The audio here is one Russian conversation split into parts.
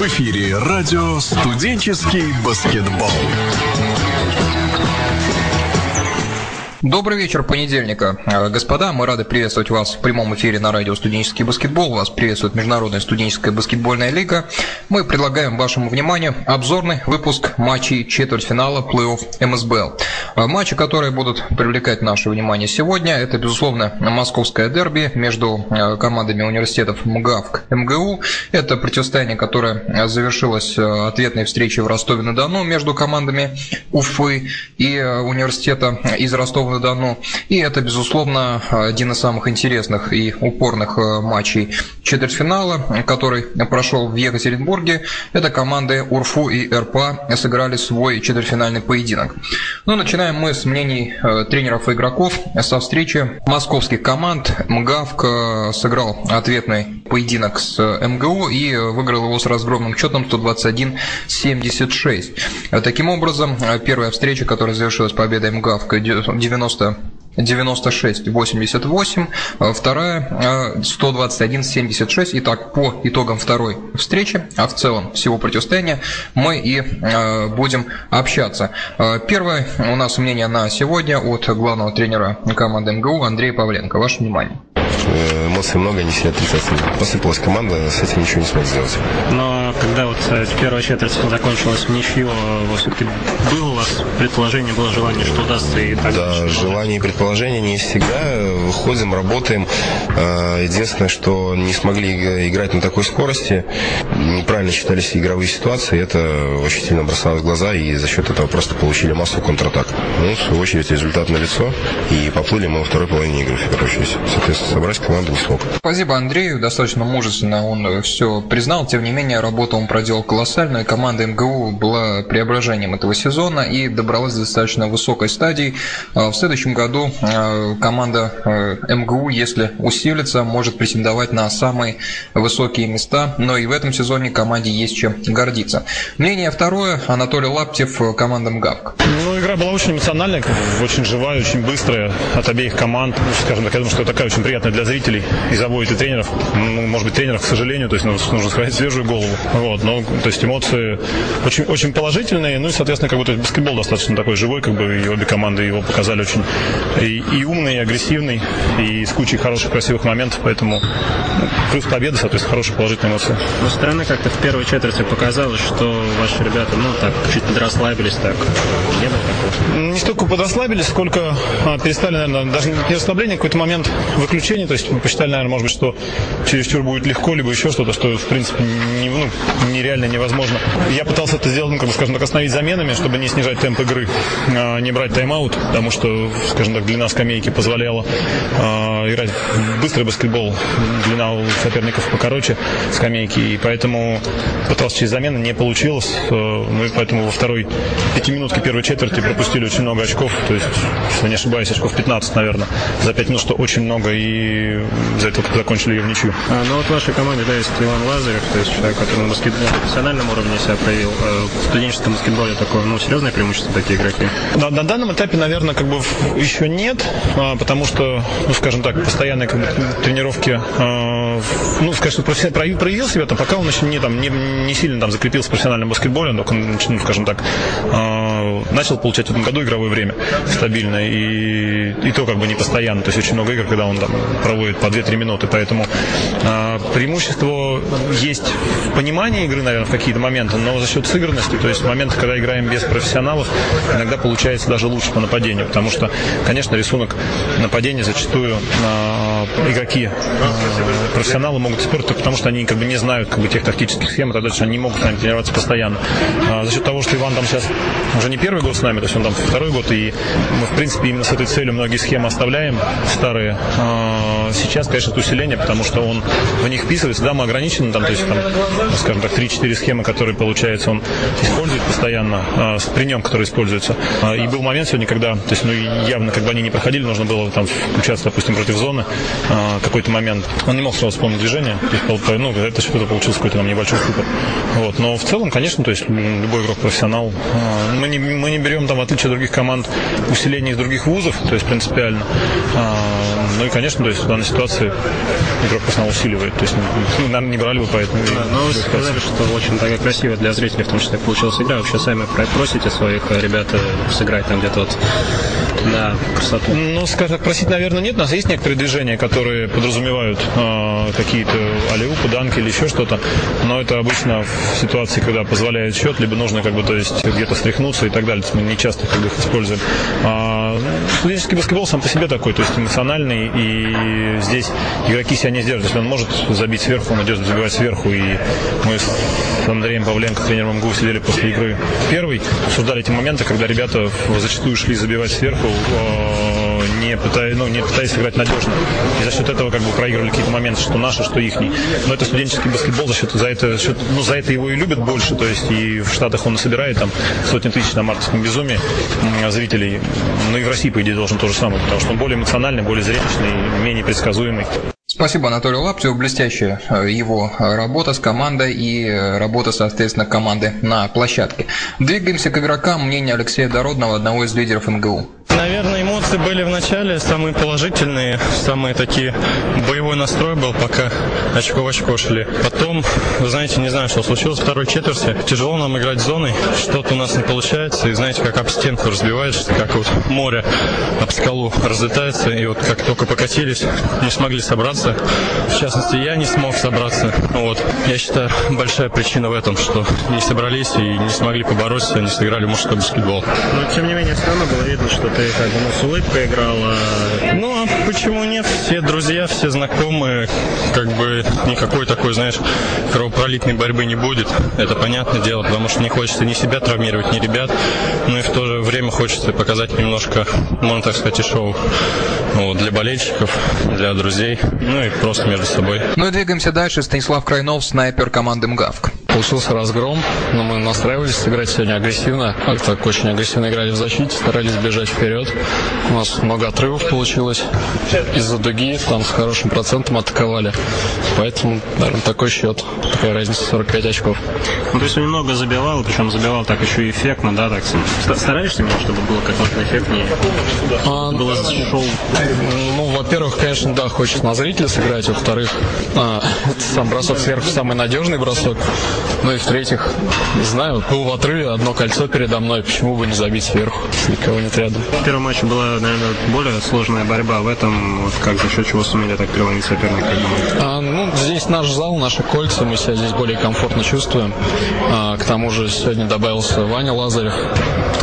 В эфире радио «Студенческий баскетбол». Добрый вечер понедельника. Э, господа, мы рады приветствовать вас в прямом эфире на радио «Студенческий баскетбол». Вас приветствует Международная студенческая баскетбольная лига. Мы предлагаем вашему вниманию обзорный выпуск матчей четвертьфинала плей-офф МСБЛ. Э, матчи, которые будут привлекать наше внимание сегодня, это, безусловно, московское дерби между э, командами университетов МГАВК МГУ. Это противостояние, которое завершилось ответной встречей в Ростове-на-Дону между командами Уфы и университета из Ростова Ростову-на-Дону. И это, безусловно, один из самых интересных и упорных э, матчей четвертьфинала, который прошел в Екатеринбурге. Это команды УРФУ и РПА сыграли свой четвертьфинальный поединок. Ну, начинаем мы с мнений э, тренеров и игроков со встречи московских команд. МГАВК э, сыграл ответный поединок с МГУ и выиграл его с разгромным счетом 121-76. Таким образом, первая встреча, которая завершилась победой МГАВК 90 96-88, вторая 121-76. Итак, по итогам второй встречи, а в целом всего противостояния, мы и э, будем общаться. Э, первое у нас мнение на сегодня от главного тренера команды МГУ Андрея Павленко. Ваше внимание. Э, эмоций много, они все отрицательные. Посыпалась команда, с этим ничего не смог сделать. Но когда вот э, первая четверть закончилась в ничью, все-таки было у вас предположение, было желание, что удастся и так Да, желание и предположение не всегда. Выходим, работаем. Э, единственное, что не смогли играть на такой скорости, неправильно считались игровые ситуации, это очень сильно бросалось в глаза, и за счет этого просто получили массу контратак. Ну, в свою очередь, результат на лицо, и поплыли мы во второй половине игры, в первую очередь. Соответственно, собрать команду не смог. Спасибо Андрею, достаточно мужественно он все признал, тем не менее, работу он проделал колоссальную, команда МГУ была преображением этого сезона и добралась до достаточно высокой стадии. А в следующем году а, команда а, МГУ, если усилится, может претендовать на самые высокие места, но и в этом сезоне команде есть чем гордиться. Мнение второе, Анатолий Лаптев, команда МГАВК. Ну, игра была очень эмоциональная, очень живая, очень быстрая от обеих команд. Ну, скажем так, я думаю, что такая очень приятная для зрителей и заводит и тренеров. Ну, может быть, тренеров, к сожалению, то есть нужно сказать свежую голову. Вот, но, то есть эмоции очень, очень положительные, ну и, соответственно, как бы то есть баскетбол достаточно такой живой, как бы и обе команды его показали очень и, и умный, и агрессивный, и с кучей хороших, красивых моментов, поэтому ну, плюс победа, соответственно, хорошие положительные эмоции. Но стороны как-то в первой четверти показалось, что ваши ребята, ну, так, чуть подрасслабились, так, не было такого? Не столько подрасслабились, сколько а, перестали, наверное, даже не расслабление, какой-то момент выключения, то есть мы посчитали, наверное, может быть, что чересчур будет легко, либо еще что-то, что, в принципе, не, ну, нереально невозможно. Я пытался это сделать, ну, как бы, скажем так, остановить заменами, чтобы не снижать темп игры, а, не брать тайм-аут, потому что, скажем так, длина скамейки позволяла а, играть быстрый баскетбол, длина у соперников покороче скамейки, и поэтому пытался через замены, не получилось, э, ну и поэтому во второй пятиминутке первой четверти пропустили очень много очков, то есть, если не ошибаюсь, очков 15, наверное, за пять минут, что очень много, и за это закончили ее в ничью. А, ну вот в вашей команде, да, есть Иван Лазарев, то есть человек, который на баскетболе на профессиональном уровне себя проявил. А в студенческом баскетболе такое, ну, серьезное преимущество такие игроки? На, на данном этапе, наверное, как бы еще нет, а, потому что, ну, скажем так, постоянные как бы, тренировки а, ну, скажем, проявил, проявил себя, там, пока он еще не, там, не, не сильно там, закрепился в профессиональном баскетболе, но, ну, скажем так, начал получать в этом году игровое время стабильно, и, и то как бы не постоянно, то есть очень много игр, когда он там проводит по 2-3 минуты, поэтому э, преимущество есть в понимании игры, наверное, в какие-то моменты, но за счет сыгранности, то есть в моменты, когда играем без профессионалов, иногда получается даже лучше по нападению, потому что, конечно, рисунок нападения зачастую э, игроки э, профессионалы могут испортить, потому что они как бы не знают как бы, тех тактических схем, и тогда они не могут нами тренироваться постоянно. А за счет того, что Иван там сейчас уже не первый год с нами, то есть он там второй год, и мы, в принципе, именно с этой целью многие схемы оставляем, старые. А сейчас, конечно, это усиление, потому что он в них вписывается. Да, мы ограничены, там, то есть, там, скажем так, 3-4 схемы, которые, получается, он использует постоянно, а, при нем, которые используются. И был момент сегодня, когда, то есть, ну, явно, как бы они не проходили, нужно было там включаться, допустим, против зоны какой-то момент. Он не мог сразу вспомнить движение, ну, это что-то получилось какой-то там небольшой ступор. Вот. Но в целом, конечно, то есть любой игрок профессионал. Мы не, мы не берем там, в отличие от других команд, усиление из других вузов, то есть принципиально. Ну и, конечно, то есть в данной ситуации игрок профессионал усиливает. То есть, ну, наверное, не брали бы поэтому. Да, но сказали, что очень такая красивая для зрителей, в том числе, получилась игра. Вообще сами просите своих ребят сыграть там где-то вот на красоту? Ну, скажем так, просить, наверное, нет. У нас есть некоторые движения, которые подразумевают э, какие-то алиупы, данки или еще что-то. Но это обычно в ситуации, когда позволяет счет, либо нужно как бы, то есть, где-то стряхнуться и так далее. Мы не часто как бы, их используем. А, студенческий баскетбол сам по себе такой, то есть эмоциональный, и здесь игроки себя не сдерживают. Если он может забить сверху, он идет забивать сверху, и мы с Андреем Павленко, тренером МГУ, сидели после игры первый, обсуждали эти моменты, когда ребята зачастую шли забивать сверху, не пытаясь, ну, не пытаясь играть надежно. И за счет этого как бы проигрывали какие-то моменты, что наши, что ихний. Но это студенческий баскетбол, за счет, за это, за счет, ну, за это его и любят больше. То есть и в Штатах он собирает там сотни тысяч на мартовском безумии зрителей. Ну и в России, по идее, должен то же самое, потому что он более эмоциональный, более зрелищный, менее предсказуемый. Спасибо Анатолию Лаптеву. Блестящая э, его работа с командой и э, работа, соответственно, команды на площадке. Двигаемся к игрокам. Мнение Алексея Дородного, одного из лидеров МГУ. Наверное, эмоции были в начале самые положительные, самые такие боевой настрой был, пока очко в очко шли. Потом, вы знаете, не знаю, что случилось в второй четверти. Тяжело нам играть зоной, что-то у нас не получается. И знаете, как об стенку разбиваешься, как вот море об скалу разлетается. И вот как только покатились, не смогли собраться. В частности, я не смог собраться. Вот. Я считаю, большая причина в этом, что не собрались и не смогли побороться, не сыграли мужской баскетбол. Но, тем не менее, все равно было видно, что ты как бы ну, играл. А... Ну, а почему нет? Все друзья, все знакомые, как бы никакой такой, знаешь, кровопролитной борьбы не будет. Это понятное дело, потому что не хочется ни себя травмировать, ни ребят. Ну и в то же время хочется показать немножко, можно так сказать, и шоу вот, для болельщиков, для друзей, ну и просто между собой. Ну и двигаемся дальше. Станислав Крайнов, снайпер команды МГАВК. Получился разгром, но мы настраивались сыграть сегодня агрессивно. Как так очень агрессивно играли в защите, старались бежать вперед. У нас много отрывов получилось из-за дуги, там с хорошим процентом атаковали. Поэтому, наверное, такой счет. Такая разница 45 очков. Ну, то есть он немного забивал, причем забивал так еще и эффектно, да, так стараешься именно, чтобы было как можно эффектнее? А, было шоу. Ну, во-первых, конечно, да, хочется на зрителя сыграть, во-вторых, а, сам бросок сверху самый надежный бросок. Ну и в-третьих, не знаю, был в отрыве, одно кольцо передо мной, почему бы не забить сверху, никого нет рядом. В первом матче была, наверное, более сложная борьба, в этом вот как за счет чего сумели так переломить соперника? А, ну, здесь наш зал, наши кольца, мы себя здесь более комфортно чувствуем. А, к тому же сегодня добавился Ваня Лазарев,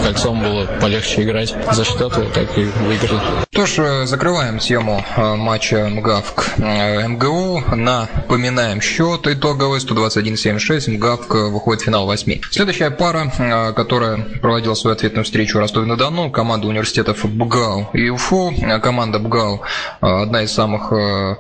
кольцом было полегче играть. За счет этого так и выиграли. Что ж, э, закрываем тему э, матча МГАВК э, МГУ. Напоминаем счет итоговый 121-76. МГАВК выходит в финал 8. Следующая пара, которая проводила свою ответную встречу Ростове-на-Дону, команда университетов БГАУ и УФУ. Команда БГАУ одна из самых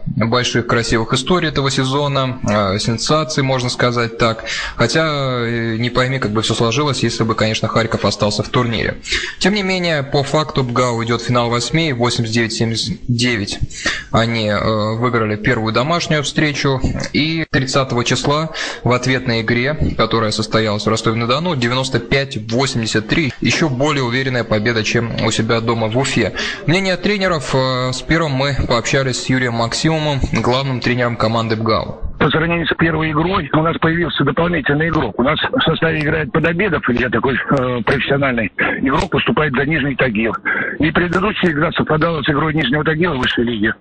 больших красивых историй этого сезона. Сенсаций, можно сказать так. Хотя не пойми, как бы все сложилось, если бы, конечно, Харьков остался в турнире. Тем не менее, по факту БГАУ идет финал 8, 89-79 они э, выиграли первую домашнюю встречу. И 30 числа в ответной игре, которая состоялась в Ростове-на-Дону, 95-83, еще более уверенная победа, чем у себя дома в Уфе. Мнение тренеров. Э, с первым мы пообщались с Юрием Максимовым, главным тренером команды БГАУ по сравнению с первой игрой у нас появился дополнительный игрок. У нас в составе играет Подобедов, Илья такой э, профессиональный игрок, поступает за Нижний Тагил. И предыдущая игра совпадала с игрой Нижнего Тагила в высшей лиге.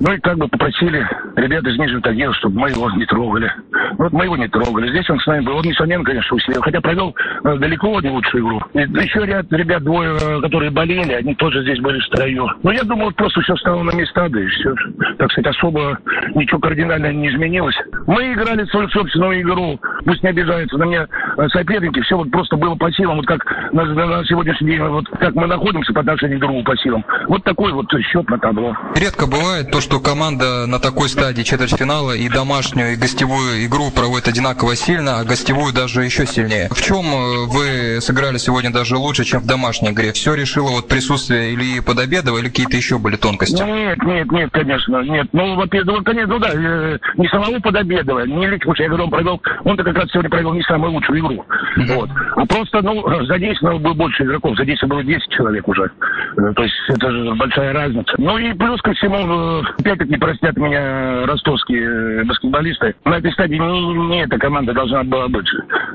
Ну и как бы попросили ребят из Нижнего Тагила, чтобы мы его не трогали. Ну, вот мы его не трогали. Здесь он с нами был. Он, несомненно, конечно, усилил. Хотя провел э, далеко не лучшую игру. И еще ряд ребят, двое, э, которые болели, они тоже здесь были в строю. Но я думаю, просто все стало на места, да и все. Так сказать, особо ничего кардинально не изменилось. Мы играли свою собственную игру. Пусть не обижаются на меня э, соперники. Все вот просто было по силам. Вот как на, на сегодняшний день, вот как мы находимся по отношению к другу по силам. Вот такой вот счет на табло. Редко бывает то, что команда на такой стадии четвертьфинала и домашнюю, и гостевую игру проводит одинаково сильно, а гостевую даже еще сильнее. В чем э, вы сыграли сегодня даже лучше, чем в домашней игре? Все решило вот присутствие Ильи Подобедова или какие-то еще были тонкости? Нет, нет, нет, конечно, нет. Ну, во-первых, ну, конечно, ну да, э, не самого Подобедова, не что я говорю, он провел, он-то как раз сегодня провел не самую лучшую игру. Вот. А просто, ну, задействовано было больше игроков, задействовано было 10 человек уже. Э, то есть это же большая разница. Ну и плюс ко всему, э, опять-таки простят меня ростовские баскетболисты. На этой стадии не, не эта команда должна была быть.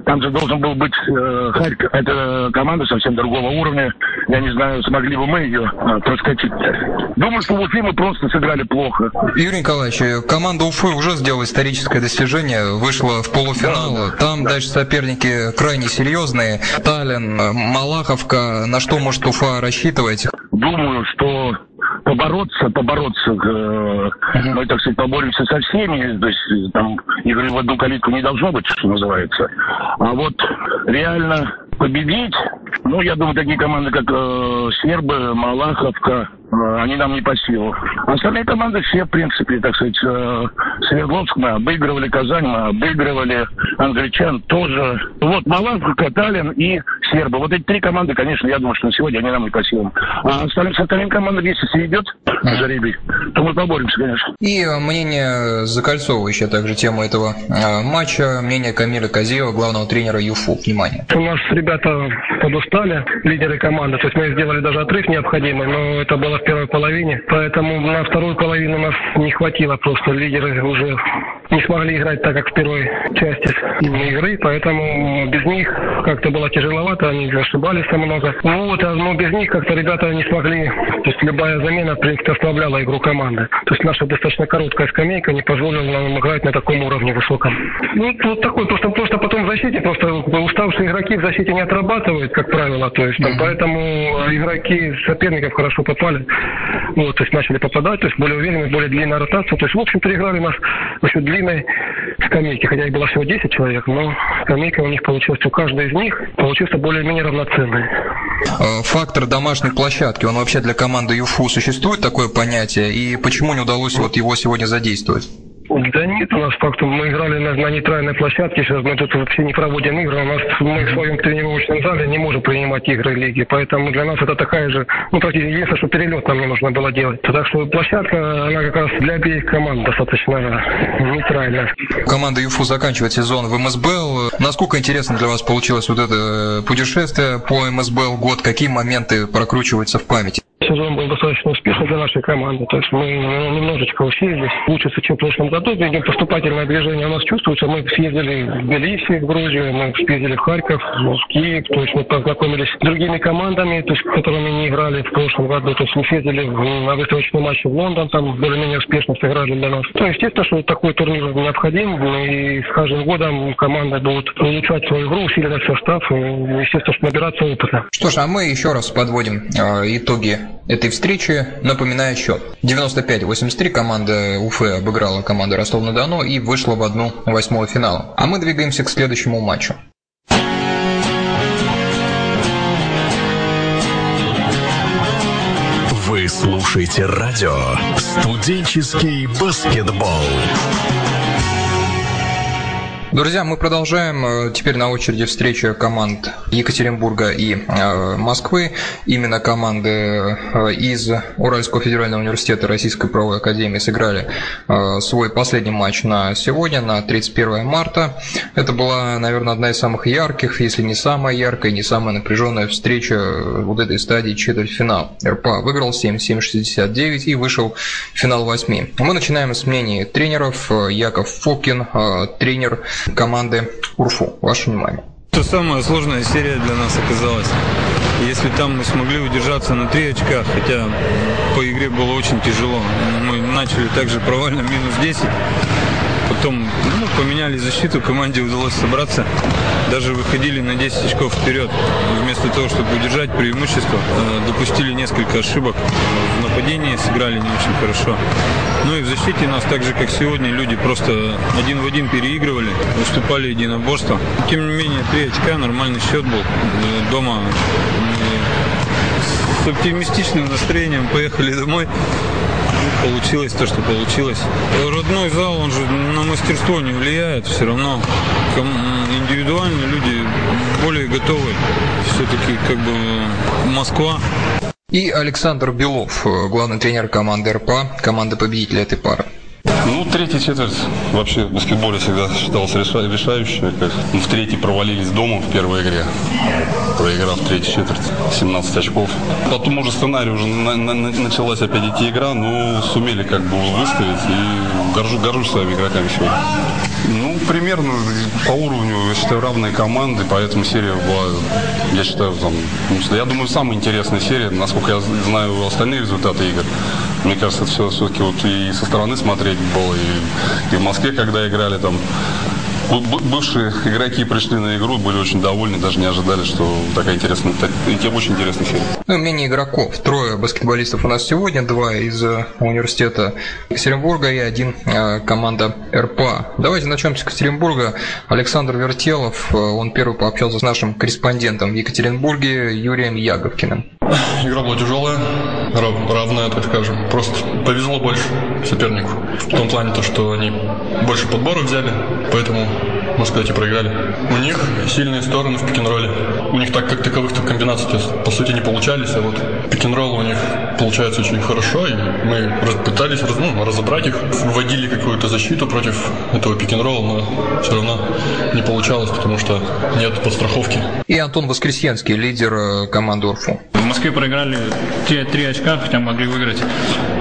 Там же должен был быть э, Харьков. Это команда совсем другого уровня. Я не знаю, смогли бы мы ее э, проскочить. Думаю, что в Уфе мы просто сыграли плохо. Юрий Николаевич, команда Уфы уже сделала историческое достижение, вышла в полуфинал. Там дальше соперники крайне серьезные. Таллин, Малаховка. На что может Уфа рассчитывать? Думаю, что побороться, побороться, э, мы, так сказать, поборемся со всеми, то есть там игры в одну калитку не должно быть, что называется. А вот реально победить, ну, я думаю, такие команды, как э, Сербы, Малаховка, они нам не по силу. Остальные команды все, в принципе, так сказать, э, Свердловск мы обыгрывали, Казань мы обыгрывали, англичан тоже. Вот Малаховка, Таллин и Сербы. Вот эти три команды, конечно, я думаю, что на сегодня они нам не по силам. А остальным, с остальными командами, если сведет жеребий, то мы поборемся, конечно. И мнение закольцовывающее также тему этого э, матча, мнение Камиля Казиева, главного тренера ЮФУ. Внимание. У нас ребята подустали, лидеры команды. То есть мы сделали даже отрыв необходимый, но это было в первой половине. Поэтому на вторую половину нас не хватило просто. Лидеры уже не смогли играть так, как в первой части игры, поэтому без них как-то было тяжеловато, они ошибались там много. Ну вот, а, но без них как-то ребята не смогли, то есть любая замена, в принципе, ослабляла игру команды. То есть наша достаточно короткая скамейка не позволила нам играть на таком уровне высоком. Ну, вот такой, просто, просто потом в защите, просто уставшие игроки в защите не отрабатывают, как правило, то есть там, поэтому игроки соперников хорошо попали, вот, то есть начали попадать, то есть более уверенные, более длинная ротация, то есть, в общем, переиграли нас очень длинной скамейки, хотя их было всего 10 человек, но скамейка у них получилась, у каждой из них получился более-менее равноценный. Э, фактор домашней площадки, он вообще для команды ЮФУ существует такое понятие, и почему не удалось вот его сегодня задействовать? Да нет, у нас фактом мы играли на, на нейтральной площадке, сейчас мы тут вообще не проводим игры, у нас мы в своем тренировочном зале не можем принимать игры лиги, поэтому для нас это такая же, ну практически единственное, что перелет нам не нужно было делать. Так что площадка, она как раз для обеих команд достаточно нейтральная. Команда ЮФУ заканчивает сезон в МСБЛ. Насколько интересно для вас получилось вот это путешествие по МСБЛ год? Какие моменты прокручиваются в памяти? Сезон был достаточно успешный для нашей команды. То есть мы немножечко усилились, лучше, чем в прошлом году. Видим, поступательное движение у нас чувствуется. Мы съездили в Тбилиси, в Грузию, мы съездили в Харьков, в Киев. То есть мы познакомились с другими командами, то есть, которыми не играли в прошлом году. То есть мы съездили на выставочный матч в Лондон, там более-менее успешно сыграли для нас. То есть, естественно, что такой турнир необходим. И с каждым годом команда будет улучшать свою игру, усиливать состав и, естественно, что набираться опыта. Что ж, а мы еще раз подводим э, итоги этой встречи. Напоминаю счет. 95-83 команда Уфы обыграла команду Ростов-на-Дону и вышла в одну восьмого финала. А мы двигаемся к следующему матчу. Вы слушаете радио «Студенческий баскетбол». Друзья, мы продолжаем. Э, теперь на очереди встреча команд Екатеринбурга и э, Москвы. Именно команды э, из Уральского федерального университета Российской правовой академии сыграли свой последний матч на сегодня, на 31 марта. Это была, наверное, одна из самых ярких, если не самая яркая, не самая напряженная встреча вот этой стадии четвертьфинал. РПА выиграл 7-7-69 и вышел в финал 8. Мы начинаем с мнений тренеров. Яков Фокин, тренер команды УРФУ. Ваше внимание. Это самая сложная серия для нас оказалась. Если там мы смогли удержаться на три очка, хотя по игре было очень тяжело. Мы начали также провально минус 10. Потом ну, поменяли защиту, команде удалось собраться. Даже выходили на 10 очков вперед. Вместо того, чтобы удержать преимущество, э, допустили несколько ошибок. В нападении сыграли не очень хорошо. Ну и в защите нас так же, как сегодня, люди просто один в один переигрывали, выступали единоборство. Тем не менее, три очка, нормальный счет был. Э, дома с оптимистичным настроением поехали домой получилось то, что получилось. Родной зал, он же на мастерство не влияет все равно. Индивидуально люди более готовы. Все-таки как бы Москва. И Александр Белов, главный тренер команды РПА, команды победителя этой пары. Ну, третья четверть вообще в баскетболе всегда считалась решающей. Как в третьей провалились дома в первой игре, проиграв третью четверть, 17 очков. Потом уже сценарий, уже на, на, началась опять идти игра, но сумели как бы выставить и горжу, горжусь своими игроками сегодня. Ну, примерно по уровню, я считаю, равные команды, поэтому серия была, я считаю, там, я думаю, самая интересная серия, насколько я знаю остальные результаты игр. Мне кажется, это все все-таки вот и со стороны смотреть было, и, и в Москве, когда играли там бывшие игроки пришли на игру, были очень довольны, даже не ожидали, что такая интересная, очень интересная серия. Ну, мнение игроков. Трое баскетболистов у нас сегодня, два из э, университета Екатеринбурга и один э, команда РПА. Давайте начнем с Екатеринбурга. Александр Вертелов, э, он первый пообщался с нашим корреспондентом в Екатеринбурге Юрием Яговкиным. Игра была тяжелая, равная, так скажем. Просто повезло больше сопернику. В том плане, то, что они больше подбора взяли, поэтому можно сказать, и проиграли. У них сильные стороны в пик-н-ролле. У них так как таковых -то комбинаций по сути не получались, а вот пик-н-ролл у них получается очень хорошо, и мы пытались ну, разобрать их, вводили какую-то защиту против этого пик-н-ролла, но все равно не получалось, потому что нет подстраховки. И Антон Воскресенский, лидер э, команды УРФУ. В Москве проиграли 3, 3 очка, хотя могли выиграть.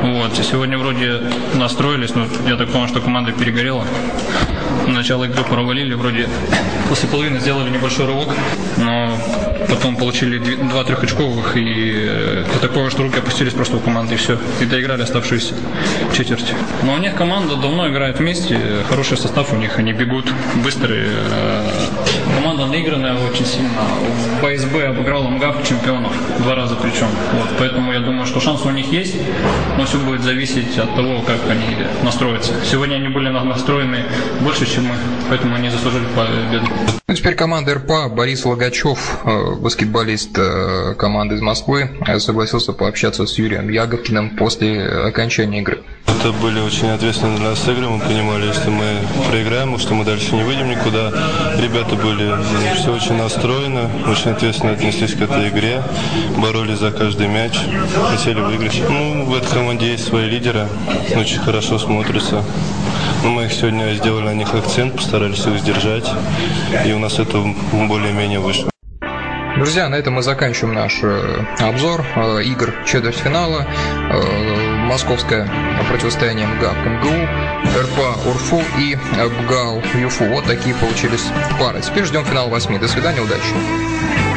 Вот. Сегодня вроде настроились, но я так понял, что команда перегорела. Начало игры провалили, вроде после половины сделали небольшой рывок, но потом получили два трехочковых, и э, такое, что руки опустились просто у команды, и все. И доиграли оставшиеся четверть. Но у них команда давно играет вместе, хороший состав у них, они бегут быстрые. Э, команда наигранная очень сильно. В БСБ обыграл МГАФ чемпионов, два раза причем. Вот, поэтому я думаю, что шансы у них есть, но все будет зависеть от того, как они настроятся. Сегодня они были настроены больше, чем мы, поэтому они заслужили победу. Ну, теперь команда РПА. Борис Логачев, э, баскетболист э, команды из Москвы, э, согласился пообщаться с Юрием Яговкиным после окончания игры. Это были очень ответственные для нас игры. Мы понимали, если мы проиграем, что мы дальше не выйдем никуда. Ребята были все очень настроены, очень ответственно отнеслись к этой игре, боролись за каждый мяч, хотели выиграть. Ну, в этой команде есть свои лидеры, очень хорошо смотрятся. Но мы их сегодня сделали на них акцент, постарались их сдержать, и у нас это более-менее вышло. Друзья, на этом мы заканчиваем наш э, обзор э, игр четвертьфинала. Э, московское противостояние МГА МГУ, РПА УРФУ и БГАУ ЮФУ. Вот такие получились пары. Теперь ждем финал восьми. До свидания, удачи.